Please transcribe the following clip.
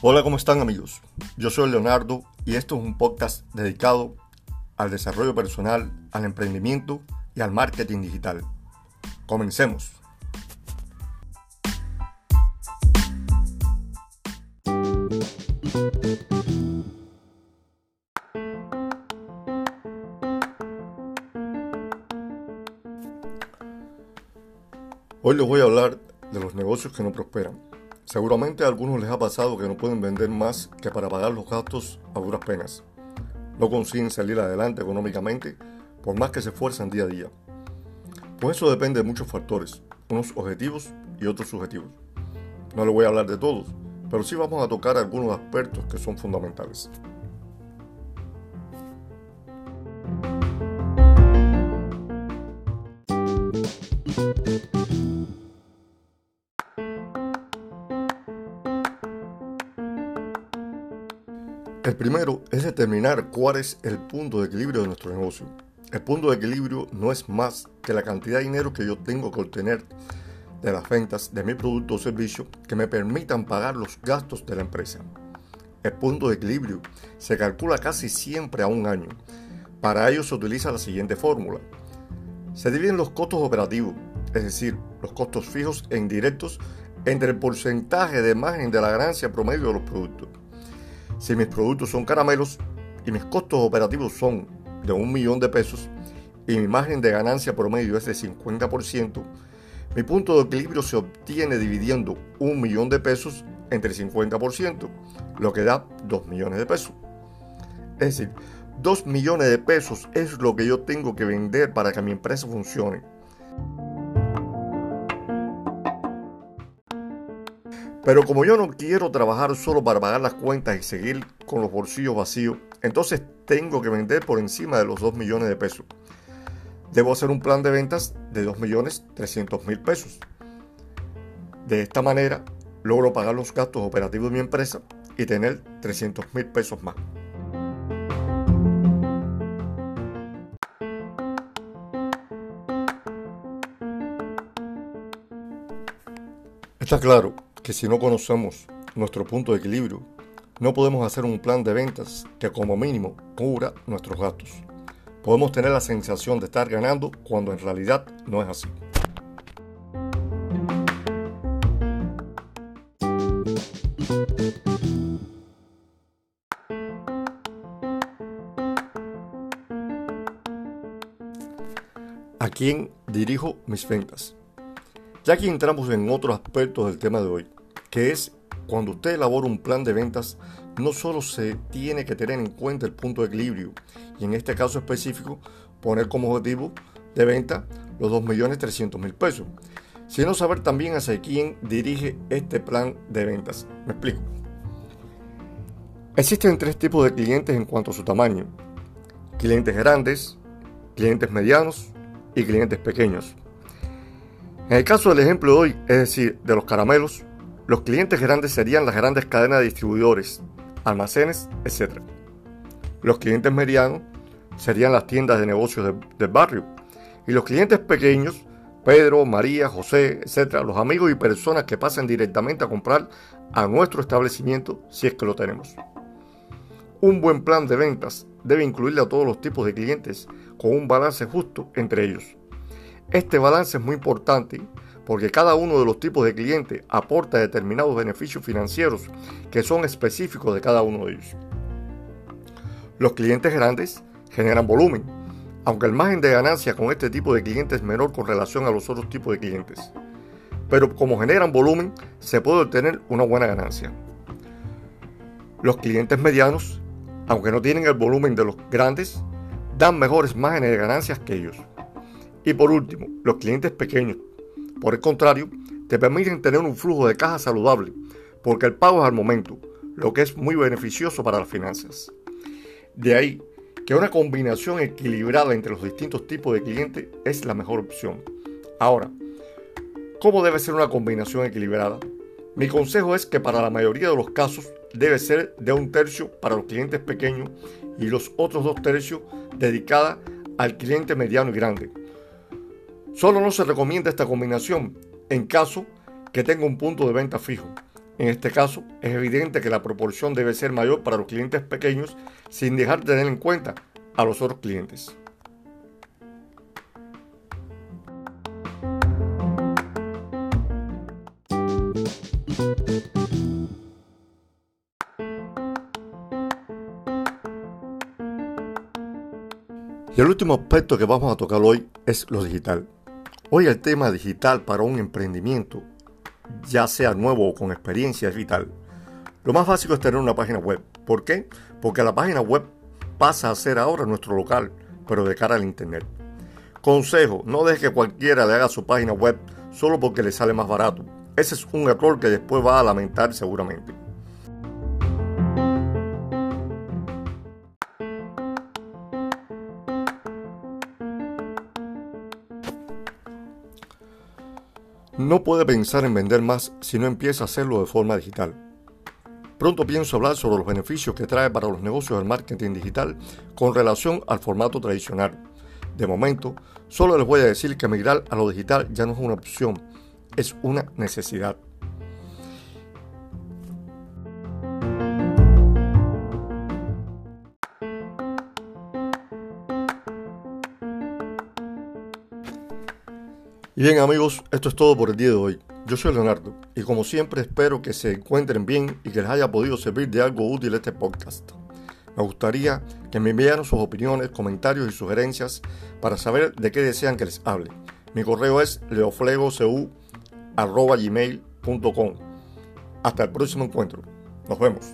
Hola, ¿cómo están amigos? Yo soy Leonardo y esto es un podcast dedicado al desarrollo personal, al emprendimiento y al marketing digital. Comencemos. Hoy les voy a hablar de los negocios que no prosperan. Seguramente a algunos les ha pasado que no pueden vender más que para pagar los gastos a duras penas. No consiguen salir adelante económicamente por más que se esfuerzan día a día. Pues eso depende de muchos factores, unos objetivos y otros subjetivos. No les voy a hablar de todos, pero sí vamos a tocar algunos aspectos que son fundamentales. El primero es determinar cuál es el punto de equilibrio de nuestro negocio. El punto de equilibrio no es más que la cantidad de dinero que yo tengo que obtener de las ventas de mi producto o servicio que me permitan pagar los gastos de la empresa. El punto de equilibrio se calcula casi siempre a un año. Para ello se utiliza la siguiente fórmula. Se dividen los costos operativos, es decir, los costos fijos e indirectos, entre el porcentaje de margen de la ganancia promedio de los productos. Si mis productos son caramelos y mis costos operativos son de un millón de pesos y mi margen de ganancia promedio es de 50%, mi punto de equilibrio se obtiene dividiendo un millón de pesos entre 50%, lo que da 2 millones de pesos. Es decir, 2 millones de pesos es lo que yo tengo que vender para que mi empresa funcione. Pero como yo no quiero trabajar solo para pagar las cuentas y seguir con los bolsillos vacíos, entonces tengo que vender por encima de los 2 millones de pesos. Debo hacer un plan de ventas de 2 millones 300 mil pesos. De esta manera logro pagar los gastos operativos de mi empresa y tener 300 mil pesos más. Está claro que si no conocemos nuestro punto de equilibrio, no podemos hacer un plan de ventas que como mínimo cubra nuestros gastos. Podemos tener la sensación de estar ganando cuando en realidad no es así. ¿A quién dirijo mis ventas? Ya que entramos en otro aspecto del tema de hoy, que es cuando usted elabora un plan de ventas, no solo se tiene que tener en cuenta el punto de equilibrio, y en este caso específico, poner como objetivo de venta los 2.300.000 pesos, sino saber también hacia quién dirige este plan de ventas. Me explico. Existen tres tipos de clientes en cuanto a su tamaño. Clientes grandes, clientes medianos y clientes pequeños. En el caso del ejemplo de hoy, es decir, de los caramelos, los clientes grandes serían las grandes cadenas de distribuidores, almacenes, etc. Los clientes medianos serían las tiendas de negocios del barrio. Y los clientes pequeños, Pedro, María, José, etc., los amigos y personas que pasen directamente a comprar a nuestro establecimiento si es que lo tenemos. Un buen plan de ventas debe incluir a todos los tipos de clientes con un balance justo entre ellos. Este balance es muy importante porque cada uno de los tipos de clientes aporta determinados beneficios financieros que son específicos de cada uno de ellos. Los clientes grandes generan volumen, aunque el margen de ganancia con este tipo de clientes es menor con relación a los otros tipos de clientes. Pero como generan volumen, se puede obtener una buena ganancia. Los clientes medianos, aunque no tienen el volumen de los grandes, dan mejores márgenes de ganancias que ellos. Y por último, los clientes pequeños, por el contrario, te permiten tener un flujo de caja saludable, porque el pago es al momento, lo que es muy beneficioso para las finanzas. De ahí que una combinación equilibrada entre los distintos tipos de clientes es la mejor opción. Ahora, ¿cómo debe ser una combinación equilibrada? Mi consejo es que para la mayoría de los casos debe ser de un tercio para los clientes pequeños y los otros dos tercios dedicada al cliente mediano y grande. Solo no se recomienda esta combinación en caso que tenga un punto de venta fijo. En este caso, es evidente que la proporción debe ser mayor para los clientes pequeños sin dejar de tener en cuenta a los otros clientes. Y el último aspecto que vamos a tocar hoy es lo digital. Hoy el tema digital para un emprendimiento, ya sea nuevo o con experiencia, es vital. Lo más básico es tener una página web. ¿Por qué? Porque la página web pasa a ser ahora nuestro local, pero de cara al Internet. Consejo, no deje que cualquiera le haga su página web solo porque le sale más barato. Ese es un error que después va a lamentar seguramente. No puede pensar en vender más si no empieza a hacerlo de forma digital. Pronto pienso hablar sobre los beneficios que trae para los negocios del marketing digital con relación al formato tradicional. De momento, solo les voy a decir que migrar a lo digital ya no es una opción, es una necesidad. Y bien amigos, esto es todo por el día de hoy. Yo soy Leonardo y como siempre espero que se encuentren bien y que les haya podido servir de algo útil este podcast. Me gustaría que me enviaran sus opiniones, comentarios y sugerencias para saber de qué desean que les hable. Mi correo es leoflegocu.gmail.com Hasta el próximo encuentro. Nos vemos.